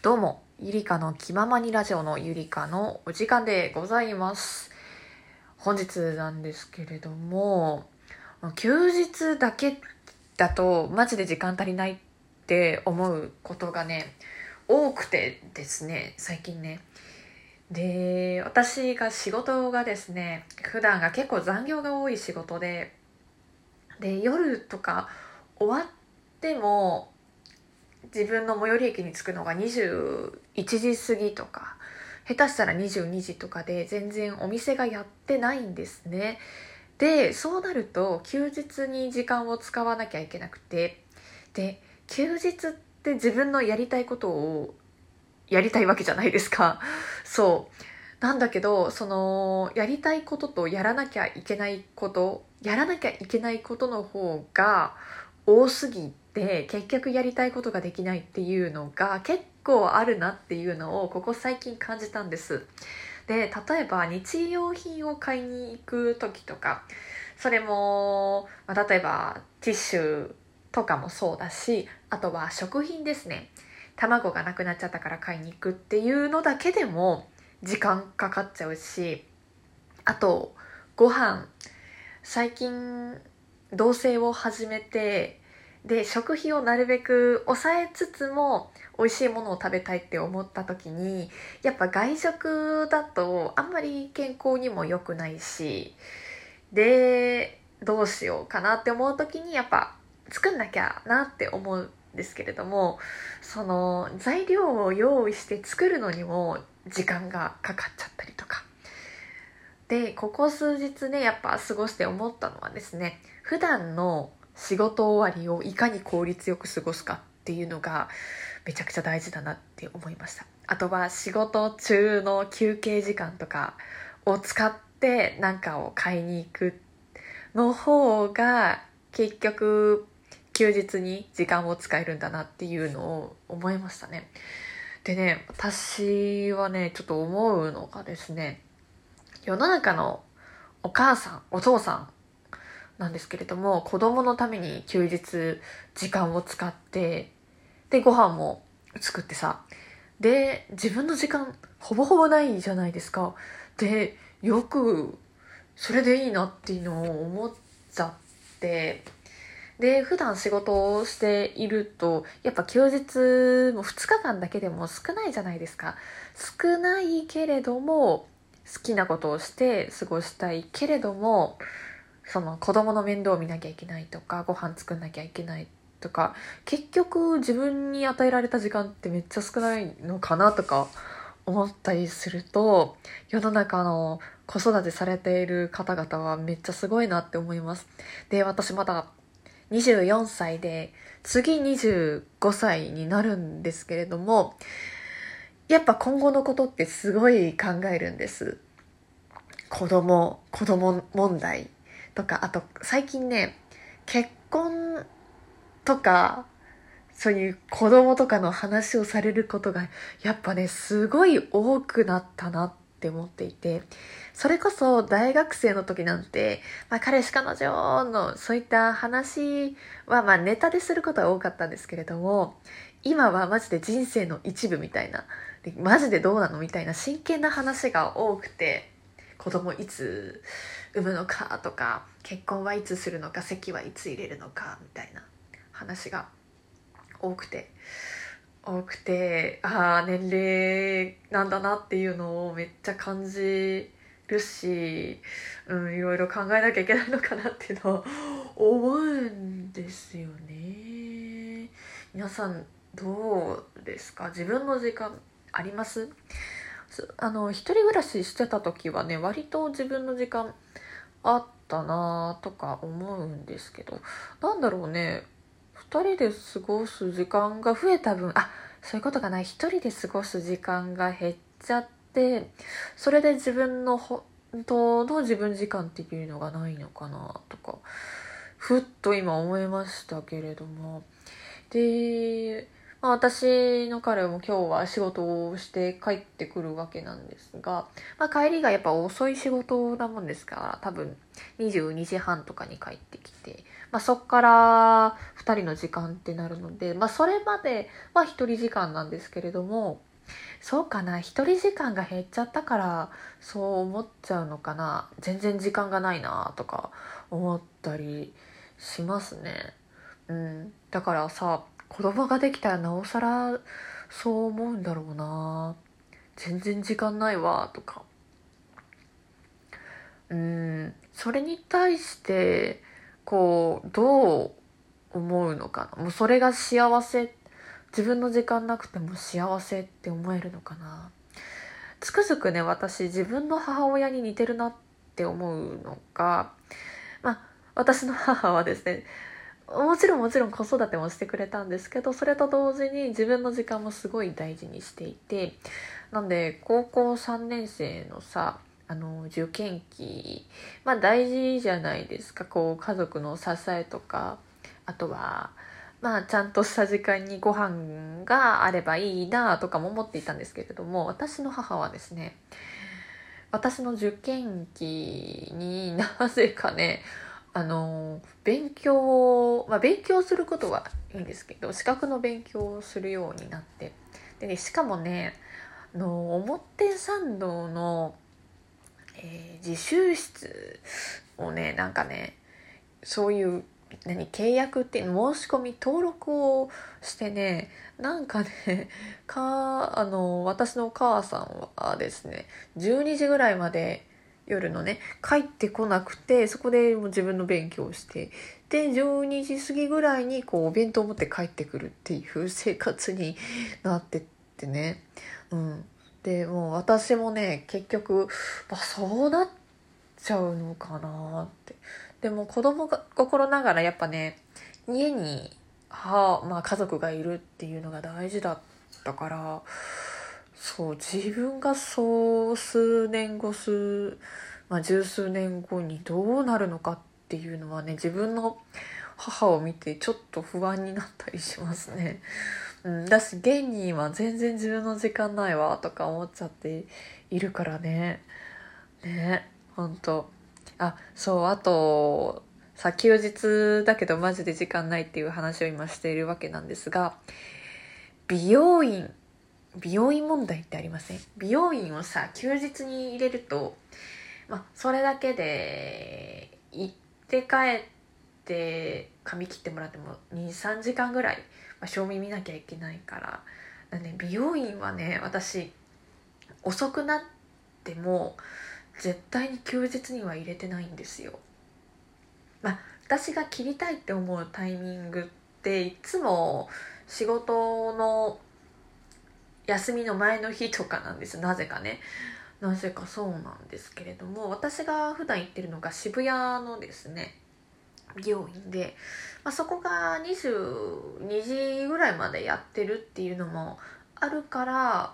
どうも、ゆりかの気ままにラジオのゆりかのお時間でございます。本日なんですけれども、休日だけだとマジで時間足りないって思うことがね、多くてですね、最近ね。で、私が仕事がですね、普段が結構残業が多い仕事で、で、夜とか終わっても、自分の最寄り駅に着くのが21時過ぎとか下手したら22時とかで全然お店がやってないんですね。でそうなると休日に時間を使わなきゃいけなくてで休日って自分のやりたいことをやりたいわけじゃないですか。そう。なんだけどそのやりたいこととやらなきゃいけないことやらなきゃいけないことの方が多すぎて結局やりたいことができないっていうのが結構あるなっていうのをここ最近感じたんです。で例えば日用品を買いに行く時とかそれも、まあ、例えばティッシュとかもそうだしあとは食品ですね。卵がなくなっちゃったから買いに行くっていうのだけでも時間かかっちゃうしあとご飯。最近同棲を始めてで食費をなるべく抑えつつも美味しいものを食べたいって思った時にやっぱ外食だとあんまり健康にも良くないしでどうしようかなって思う時にやっぱ作んなきゃなって思うんですけれどもその材料を用意して作るのにも時間がかかっちゃったりとか。でここ数日ねやっぱ過ごして思ったのはですね普段の仕事終わりをいかに効率よく過ごすかっていうのがめちゃくちゃ大事だなって思いました。あとは仕事中の休憩時間とかを使って何かを買いに行くの方が結局休日に時間を使えるんだなっていうのを思いましたね。でね私はねちょっと思うのがですね世の中のお母さんお父さんなんですけれども子供のために休日時間を使ってでご飯も作ってさで自分の時間ほぼほぼないじゃないですか。でよくそれでいいなっていうのを思っちゃってで普段仕事をしているとやっぱ休日も2日間だけでも少ないじゃないですか。少ないけれども好きなことをして過ごしたいけれどもその子供の面倒を見なきゃいけないとかご飯作んなきゃいけないとか結局自分に与えられた時間ってめっちゃ少ないのかなとか思ったりすると世の中の子育てされている方々はめっちゃすごいなって思います。で私まだ24歳で次25歳になるんですけれどもやっぱ今後のことってすごい考えるんです。子供子供問題。とかあと最近ね結婚とかそういう子供とかの話をされることがやっぱねすごい多くなったなって思っていてそれこそ大学生の時なんて、まあ、彼氏彼女のそういった話はまあネタですることは多かったんですけれども今はマジで人生の一部みたいなマジでどうなのみたいな真剣な話が多くて子供いつ産むのかとか結婚はいつするのか籍はいつ入れるのかみたいな話が多くて。多くてああ年齢なんだなっていうのをめっちゃ感じるし、うん、いろいろ考えなきゃいけないのかなっていうのを思うんですよね。皆さんどうですか？自分の時間あります？あの一人暮らししてた時はね割と自分の時間あったなとか思うんですけどなんだろうね2人で過ごす時間が増えた分あそういうことがない1人で過ごす時間が減っちゃってそれで自分の本当の自分時間っていうのがないのかなとかふっと今思いましたけれども。でまあ、私の彼も今日は仕事をして帰ってくるわけなんですが、まあ、帰りがやっぱ遅い仕事なもんですから多分22時半とかに帰ってきて、まあ、そっから2人の時間ってなるので、まあ、それまでは1人時間なんですけれどもそうかな1人時間が減っちゃったからそう思っちゃうのかな全然時間がないなとか思ったりしますね。うん、だからさ子供ができたらなおさらそう思うんだろうな。全然時間ないわとか。うんそれに対してこうどう思うのかな。もうそれが幸せ自分の時間なくても幸せって思えるのかな。つくづくね私自分の母親に似てるなって思うのがまあ私の母はですねもちろんもちろん子育てもしてくれたんですけどそれと同時に自分の時間もすごい大事にしていてなんで高校3年生のさあの受験期まあ大事じゃないですか。こう家族の支えとかあとはまあちゃんとした時間にご飯があればいいなとかも思っていたんですけれども私の母はですね私の受験期になぜかねあの勉強まあ勉強することはいいんですけど資格の勉強をするようになって。でねしかもねあの表参道の、えー、自習室をねなんかねそういう何契約って申し込み登録をしてねなんかねかあの私のお母さんはですね12時ぐらいまで夜のね帰ってこなくてそこでもう自分の勉強をしてで12時過ぎぐらいにこうお弁当を持って帰ってくるっていう生活になってってね。うん、でもう私もね結局、まあ、そうなっちゃうのかなって。でも子供が心ながらやっぱね家に母、まあ、家族がいるっていうのが大事だったからそう自分がそう数年後数、まあ、十数年後にどうなるのかっていうのはね自分の母を見てちょっと不安になったりしますね。うん、だし現には全然自分の時間ないわとか思っちゃっているからね。ねほんと。あそうあとさ休日だけどマジで時間ないっていう話を今しているわけなんですが美容院美容院問題ってありません？美容院をさ休日に入れるとまあそれだけで行って帰って髪切ってもらっても23時間ぐらい、まあ、賞味見なきゃいけないからだ、ね、美容院はね私遅くなっても絶対に休日には入れてないんですよ。まあ、私が切りたいって思うタイミングっていつも仕事の休みの前の日とかなんですなぜかねなぜかそうなんですけれども私が普段行ってるのが渋谷のですね美容院で、まあ、そこが22時ぐらいまでやってるっていうのもあるから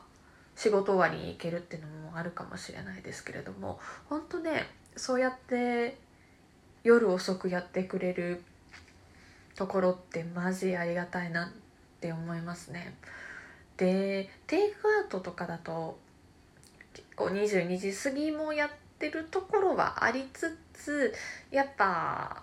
仕事終わりに行けるっていうのもあるかもしれないですけれども本当ねそうやって夜遅くやってくれるところってマジありがたいなって思いますね。でテイクアウトとかだと結構22時過ぎもやってるところはありつつやっぱ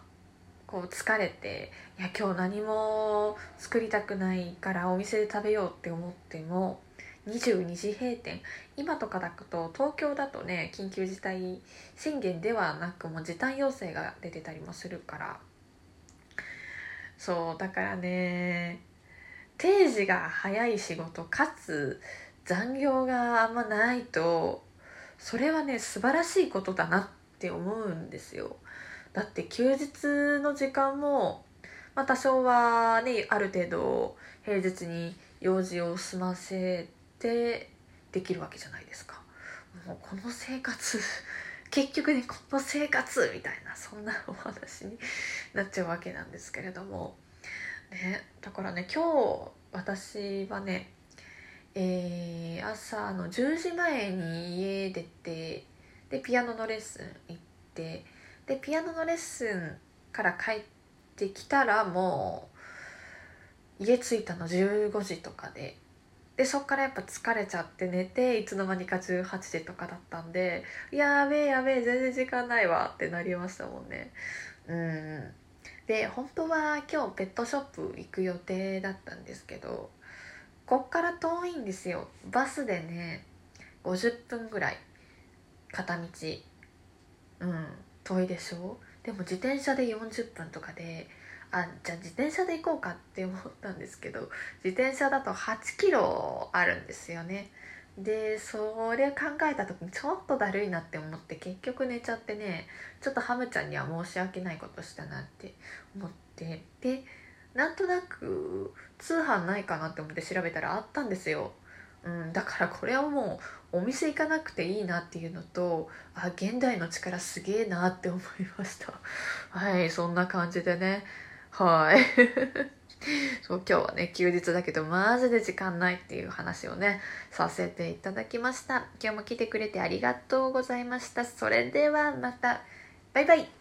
こう疲れていや今日何も作りたくないからお店で食べようって思っても22時閉店。今とかだと東京だとね緊急事態宣言ではなくもう時短要請が出てたりもするから。そうだからね定時が早い仕事かつ残業があんまないとそれはね素晴らしいことだなって思うんですよ。だって休日の時間も、まあ、多少はねある程度平日に用事を済ませてできるわけじゃないですか。もうこの生活 結局ねこの生活みたいなそんなお話になっちゃうわけなんですけれども。ねだからね今日私はねえー、朝の10時前に家出てでピアノのレッスン行ってでピアノのレッスンから帰ってきたらもう家着いたの15時とかで。でそっからやっぱ疲れちゃって寝ていつの間にか18時とかだったんでやべえやべえ全然時間ないわってなりましたもんね。うん。で本当は今日ペットショップ行く予定だったんですけどこっから遠いんですよ。バスでね50分ぐらい片道。うん遠いでしょ？でも自転車で40分とかであじゃあ自転車で行こうかって思ったんですけど自転車だと8キロあるんですよね。でそれ考えた時にちょっとだるいなって思って結局寝ちゃってねちょっとハムちゃんには申し訳ないことしたなって思ってでなんとなく通販ないかなって思って調べたらあったんですよ、うん、だからこれはもうお店行かなくていいなっていうのとあ現代の力すげえなって思いました。はいそんな感じでね。はい。そう今日はね休日だけどマジで時間ないっていう話をねさせていただきました。今日も来てくれてありがとうございました。それではまた。バイバイ。